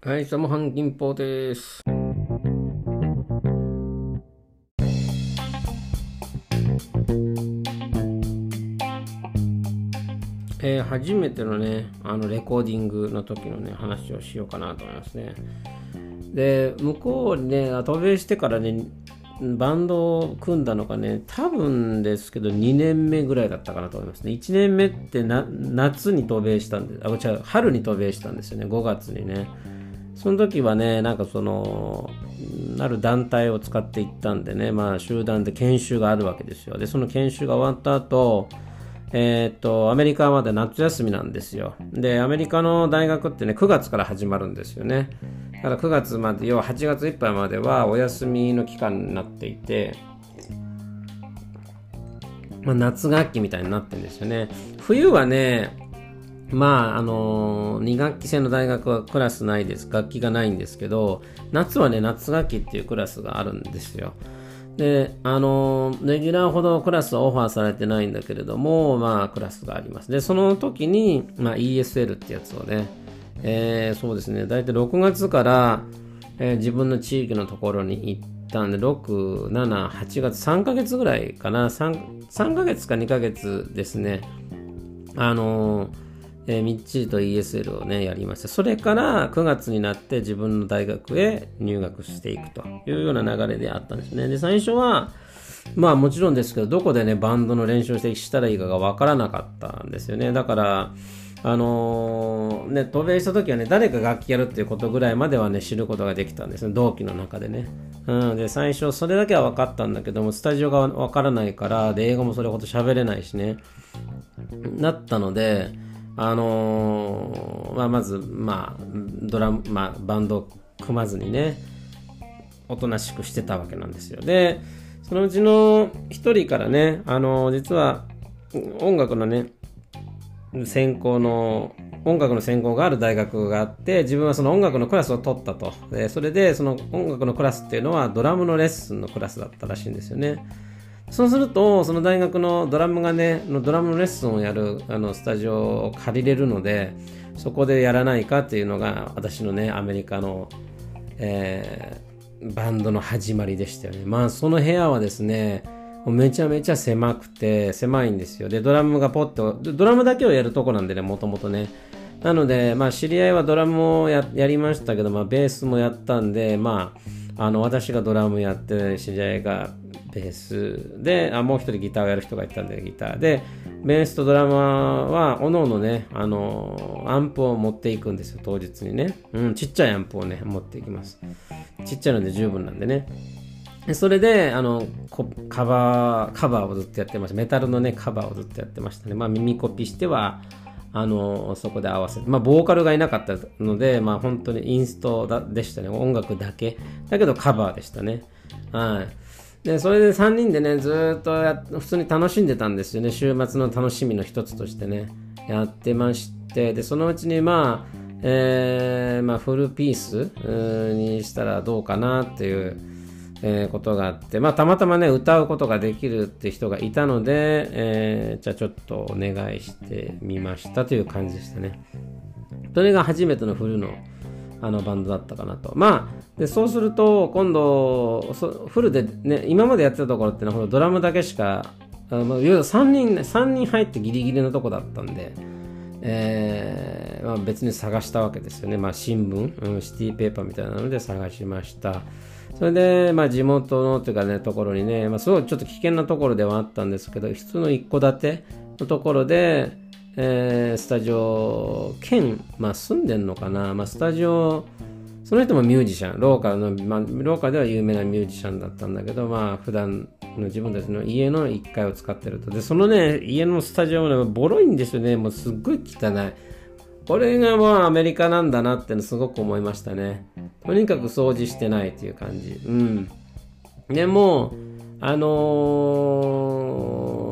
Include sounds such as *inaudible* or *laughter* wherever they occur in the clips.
はい、サムハン銀報です。えー初めてのね、あのレコーディングの時のね、話をしようかなと思いますね。で、向こうにね、渡米してからね、バンドを組んだのがね、多分ですけど2年目ぐらいだったかなと思いますね。1年目って夏に渡米したんで、あ、違う、春に渡米したんですよね、5月にね。その時はね、なんかその、ある団体を使って行ったんでね、まあ集団で研修があるわけですよ。で、その研修が終わった後、えーっと、アメリカはまだ夏休みなんですよ。で、アメリカの大学ってね、9月から始まるんですよね。だから9月まで、要は8月いっぱいまではお休みの期間になっていて、まあ、夏学期みたいになってるんですよね。冬はね、まあ、あの2学期制の大学はクラスないです。楽器がないんですけど、夏はね、夏学期っていうクラスがあるんですよ。で、あのレギュラーほどクラスはオファーされてないんだけれども、まあ、クラスがあります。で、その時に、まあ、ESL ってやつをね、えーそうですね、大体6月から、えー自分の地域のところに行ったんで、6、7、8月、3ヶ月ぐらいかな、3, 3ヶ月か2ヶ月ですね、あのーえーみっちりと ESL をね、やりました。それから9月になって自分の大学へ入学していくというような流れであったんですね。で、最初は、まあもちろんですけど、どこでね、バンドの練習をしてしたらいいかがわからなかったんですよね。だから、あのーね、渡米した時はね、誰か楽器やるっていうことぐらいまではね、知ることができたんですね、同期の中でね。うん、で、最初、それだけは分かったんだけども、スタジオが分からないから、で、英語もそれほど喋れないしね。なったので、あのーまあ、まず、まあ、ドラム、まあ、バンドを組まずにね、おとなしくしてたわけなんですよ。で、そのうちの一人からね、あのー実は音楽のね、専攻の、音楽の専攻がある大学があって、自分はその音楽のクラスを取ったと。でそれで、その音楽のクラスっていうのはドラムのレッスンのクラスだったらしいんですよね。そうすると、その大学のドラムがね、ドラムのレッスンをやるあのスタジオを借りれるので、そこでやらないかっていうのが、私のね、アメリカの、えーバンドの始まりでしたよね。まあ、その部屋はですね、めちゃめちゃ狭くて、狭いんですよ。で、ドラムがポッと、ドラムだけをやるとこなんでね、もともとね。なので、まあ、知り合いはドラムをやりましたけど、まあ、ベースもやったんで、まあ、あの、私がドラムやって、知り合いがベースで、あもう一人ギターをやる人がいたんで、ギターで、ベースとドラマは、おのおのね、あの、アンプを持っていくんですよ、当日にね。うん、ちっちゃいアンプをね、持っていきます。ちっちゃいので十分なんでね。それで、あの、カバー、カバーをずっとやってました。メタルのね、カバーをずっとやってましたね。まあ、耳コピしては、あの、そこで合わせて、まあ、ボーカルがいなかったので、まあ、本当にインストでしたね。音楽だけ。だけどカバーでしたね。はい。で、それで3人でね、ずっとや普通に楽しんでたんですよね。週末の楽しみの一つとしてね、やってまして、で、そのうちにまあ、えーまあ、フルピースーにしたらどうかなっていう、えーことがあって、まあ、たまたまね、歌うことができるって人がいたので、えーじゃあちょっとお願いしてみましたという感じでしたね。それが初めてのフルのあのバンドだったかなと。まあ、でそうすると、今度、フルでね、今までやってたところってのは、ドラムだけしか、あまあ、いわゆる3人、3人入ってギリギリのとこだったんで、えーまあ、別に探したわけですよね。まあ、新聞、うん、シティペーパーみたいなので探しました。それで、まあ、地元のというかね、ところにね、まあ、すごいちょっと危険なところではあったんですけど、普通の一戸建てのところで、えースタジオ兼、まあ、住んでんのかな、まあ、スタジオ、その人もミュージシャン、ローカルの、まあ、ローカルでは有名なミュージシャンだったんだけど、まあ、普段の自分たちの家の1階を使ってると。で、そのね、家のスタジオもね、ボロいんですよね。もうすっごい汚い。これがまあアメリカなんだなってすごく思いましたね。とにかく掃除してないっていう感じ。うん。でも、あの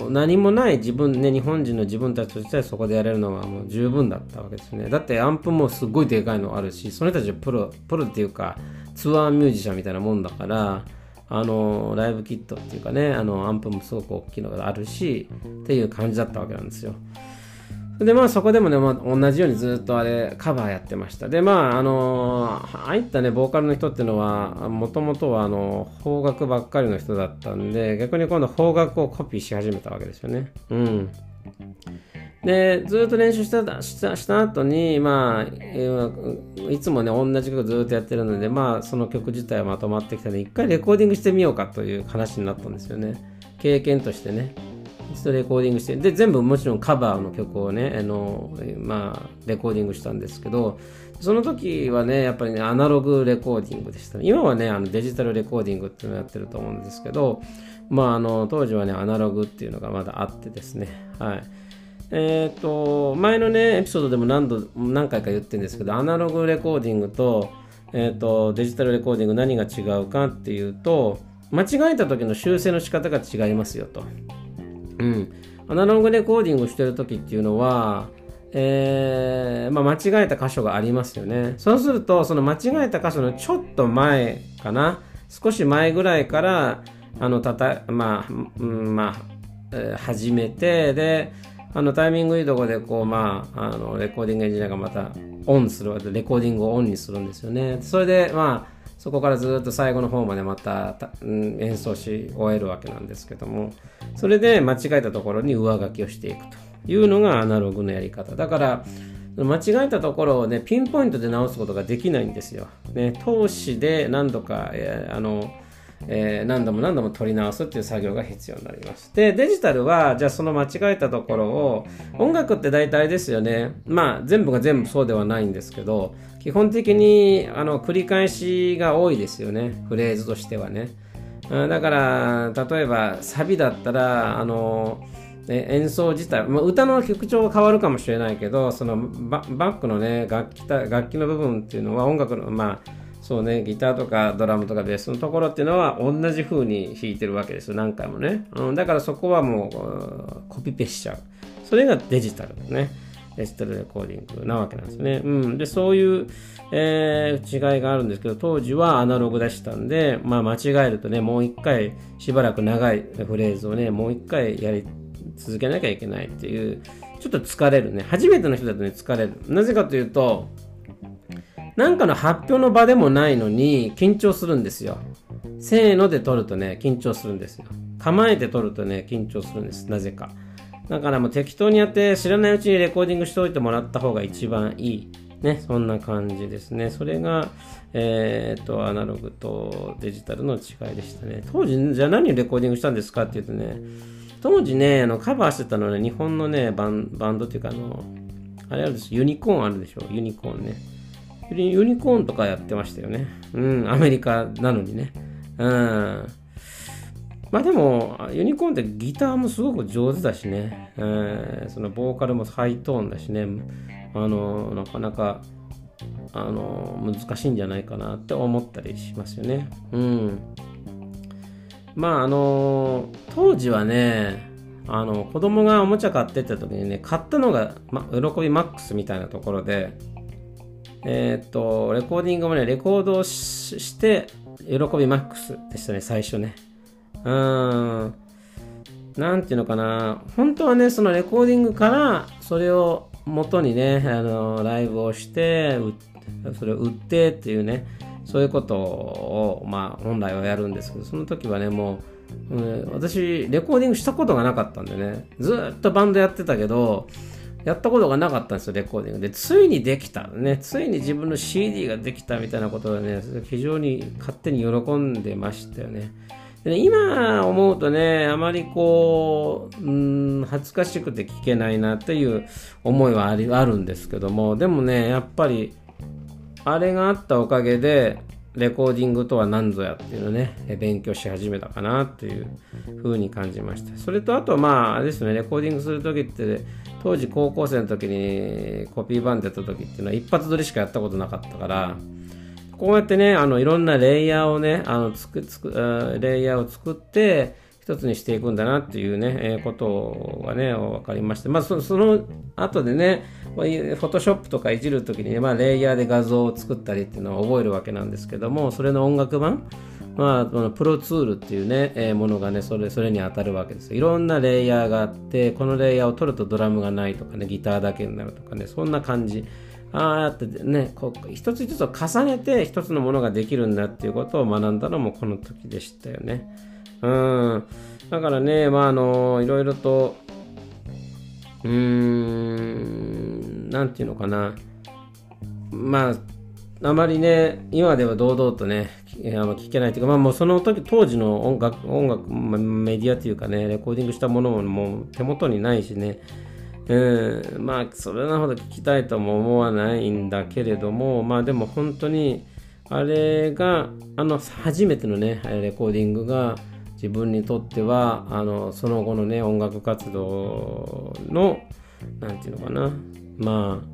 ー何もない自分ね、日本人の自分たちとしてはそこでやれるのはもう十分だったわけですね。だってアンプもすごいでかいのあるし、その人たちはプロ、プロっていうかツアーミュージシャンみたいなもんだから、あのーライブキットっていうかね、あのアンプもすごく大きいのがあるし、っていう感じだったわけなんですよ。でまあそこでもね、まあ、同じようにずっとあれカバーやってました。でまああのー、ああいったねボーカルの人っていうのはもともとはあの邦楽ばっかりの人だったんで逆に今度邦楽をコピーし始めたわけですよね。うん。でずっと練習したしたした後にまあいつもね同じ曲ずっとやってるのでまあその曲自体はまとまってきたので一回レコーディングしてみようかという話になったんですよね。経験としてね。一度レコーディングしてで全部もちろんカバーの曲をねあの、まあ、レコーディングしたんですけどその時はねやっぱりねアナログレコーディングでした。今はねあのデジタルレコーディングっていうのをやってると思うんですけどまああの当時はねアナログっていうのがまだあってですね。はい。え、ー、と前のねエピソードでも何度何回か言ってるんですけどアナログレコーディングと,、えーとデジタルレコーディング何が違うかっていうと間違えた時の修正の仕方が違いますよと。うん。アナログレコーディングをしてる時っていうのは、えー、まあ、間違えた箇所がありますよね。そうすると、その間違えた箇所のちょっと前かな、少し前ぐらいから、あの、たた、まあ、うん、まあ、えー、始めて、で、あの、タイミングいいとこで、こう、まあ、あの、レコーディングエンジニアがまたオンする、レコーディングをオンにするんですよね。それで、まあ、そこからずっと最後の方までまた演奏し終えるわけなんですけどもそれで間違えたところに上書きをしていくというのがアナログのやり方だから間違えたところをねピンポイントで直すことができないんですよ。ね、投資で何度か、えー、あのえー、何度も何度も取り直すっていう作業が必要になります。で、デジタルは、じゃあその間違えたところを、音楽って大体ですよね。まあ、全部が全部そうではないんですけど、基本的にあの繰り返しが多いですよねフレーズとしてはねだから例えばサビだったらあの演奏自体、まあ、歌の曲調は変わるかもしれないけどそのバックのね楽器楽器の部分っていうのは音楽のまあそうねギターとかドラムとかベースのところっていうのは同じ風に弾いてるわけですよ。何回もね、うん、だからそこはもうコピペしちゃう。それがデジタルだね。デジタルレコーディングなわけなんですね。うん、でそういう、えー、違いがあるんですけど当時はアナログでしたんで、まあ、間違えるとねもう一回しばらく長いフレーズをねもう一回やり続けなきゃいけないっていうちょっと疲れるね。初めての人だとね疲れる。なぜかというとなんかの発表の場でもないのに緊張するんですよせーので撮るとね緊張するんですよ構えて撮るとね緊張するんですなぜかだからもう適当にやって知らないうちにレコーディングしておいてもらった方が一番いい。ね、そんな感じですね。それが、えー、っと、アナログとデジタルの違いでしたね。当時、じゃあ何をレコーディングしたんですかっていうとね、当時ね、あのカバーしてたのは、ね、日本のねバン、バンドっていうか、あの、あれあるでしょ、ユニコーンあるでしょ、ユニコーンね。ユニコーンとかやってましたよね。うん、アメリカなのにね。うん。まあでも、ユニコーンってギターもすごく上手だしね、えー、そのボーカルもハイトーンだしね、あの、なかなか、あの、難しいんじゃないかなって思ったりしますよね。うん。まああの、当時はね、あの、子供がおもちゃ買ってった時にね、買ったのが、ま、喜びマックスみたいなところで、えー、っと、レコーディングもね、レコードをして、喜びマックスでしたね、最初ね。うーん、なんていうのかな、本当はね、そのレコーディングから、それを元にね、あの、ライブをして、それを売ってっていうね、そういうことを、まあ、本来はやるんですけど、その時はね、もう、うん、私、レコーディングしたことがなかったんでね、ずっとバンドやってたけど、やったことがなかったんですよ、レコーディングで。ついにできた。ね、ついに自分の CD ができたみたいなことでね、非常に勝手に喜んでましたよね。で今思うとね、あまりこう、うん、恥ずかしくて聞けないなっていう思いはありあるんですけども、でもね、やっぱり、あれがあったおかげで、レコーディングとは何ぞやっていうのね、勉強し始めたかなっていうふうに感じました。それとあと、まあ、あれですね、レコーディングするときって、当時高校生の時にコピーバンドやった時っていうのは一発撮りしかやったことなかったから、こうやってね、あの、いろんなレイヤーをね、あの、つく、つく、レイヤーを作って、一つにしていくんだなっていうね、えー、ことがね、分かりまして、まあそ、その後でね、フォトショップとかいじるときにね、まあ、レイヤーで画像を作ったりっていうのを覚えるわけなんですけども、それの音楽版まあ、このプロツールっていうね、えー、ものがね、それ、それに当たるわけですいろんなレイヤーがあって、このレイヤーを取るとドラムがないとかね、ギターだけになるとかね、そんな感じ。ああやってね、こう一つ一つを重ねて一つのものができるんだっていうことを学んだのもこの時でしたよね。うん。だからね、まあ、あの、いろいろと、うーん、なんていうのかな。まあ、あまりね、今では堂々とね、聞けないというか、まあもうその時、当時の音楽、音楽、メディアというかね、レコーディングしたものももう手元にないしね、うん、まあ、それなほど聞きたいとも思わないんだけれども、まあでも本当に、あれが、あの、初めてのね、レコーディングが、自分にとっては、あの、その後のね、音楽活動の、なんていうのかな、まあ、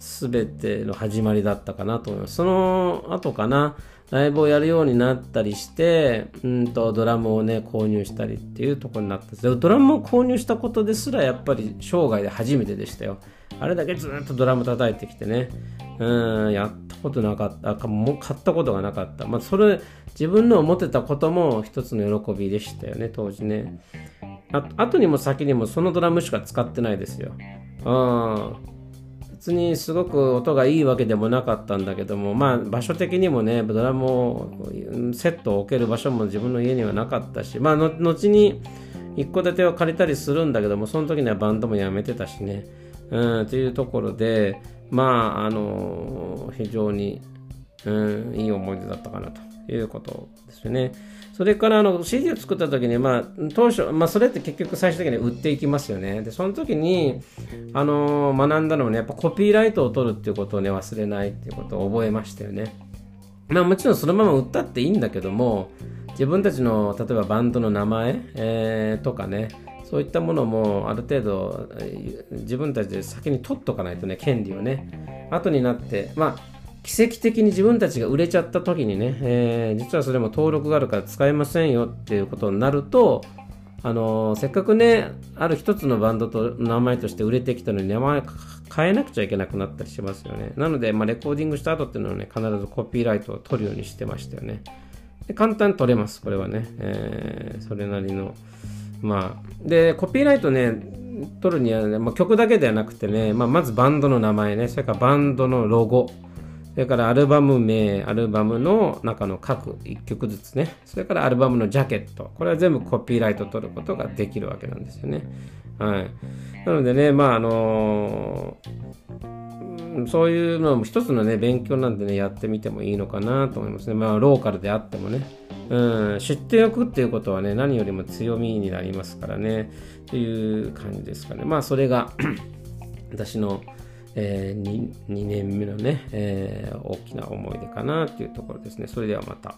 全ての始まりだったかなと思います。その後かな、ライブをやるようになったりして、うんとドラムをね、購入したりっていうとこになったんですドラムを購入したことですらやっぱり生涯で初めてでしたよ。あれだけずっとドラム叩いてきてね、うん、やったことなかった、かも買ったことがなかった。まあ、それ、自分の思ってたことも一つの喜びでしたよね、当時ね。あ後にも先にもそのドラムしか使ってないですよ。うん別にすごく音がいいわけでもなかったんだけども、まあ場所的にもね、ドラムをセットを置ける場所も自分の家にはなかったし、まあ後に一戸建てを借りたりするんだけども、その時にはバンドもやめてたしね、うん、というところで、まあ、あの、非常に、うん、いい思い出だったかなと。いうことですよね。それからあの CD を作った時に、まあ、当初、まあ、それって結局最終的に売っていきますよね。で、その時に、あのー、学んだのはね、やっぱコピーライトを取るっていうことをね、忘れないっていうことを覚えましたよね。まあもちろんそのまま売ったっていいんだけども、自分たちの例えばバンドの名前、えー、とかね、そういったものもある程度自分たちで先に取っとかないとね、権利をね、後になって、まあ奇跡的に自分たちが売れちゃった時にね、えー、実はそれも登録があるから使えませんよっていうことになると、あのー、せっかくね、ある一つのバンドと名前として売れてきたのに名前変えなくちゃいけなくなったりしますよね。なので、まあ、レコーディングした後っていうのはね、必ずコピーライトを取るようにしてましたよね。で簡単に取れます、これはね。えー、それなりの。まあ、で、コピーライトね、取るにはね、まあ、曲だけではなくてね、まあ、まずバンドの名前ね、それからバンドのロゴ、それからアルバム名、アルバムの中の各1曲ずつね、それからアルバムのジャケット、これは全部コピーライト取ることができるわけなんですよね。はい。なのでね、まああのー、そういうのも一つのね、勉強なんでね、やってみてもいいのかなと思いますね。まあローカルであってもね。うん、知っておくっていうことはね、何よりも強みになりますからね、という感じですかね。まあそれが *clears throat* 私のえー、2, 2年目のね、えー、大きな思い出かなというところですね。それではまた。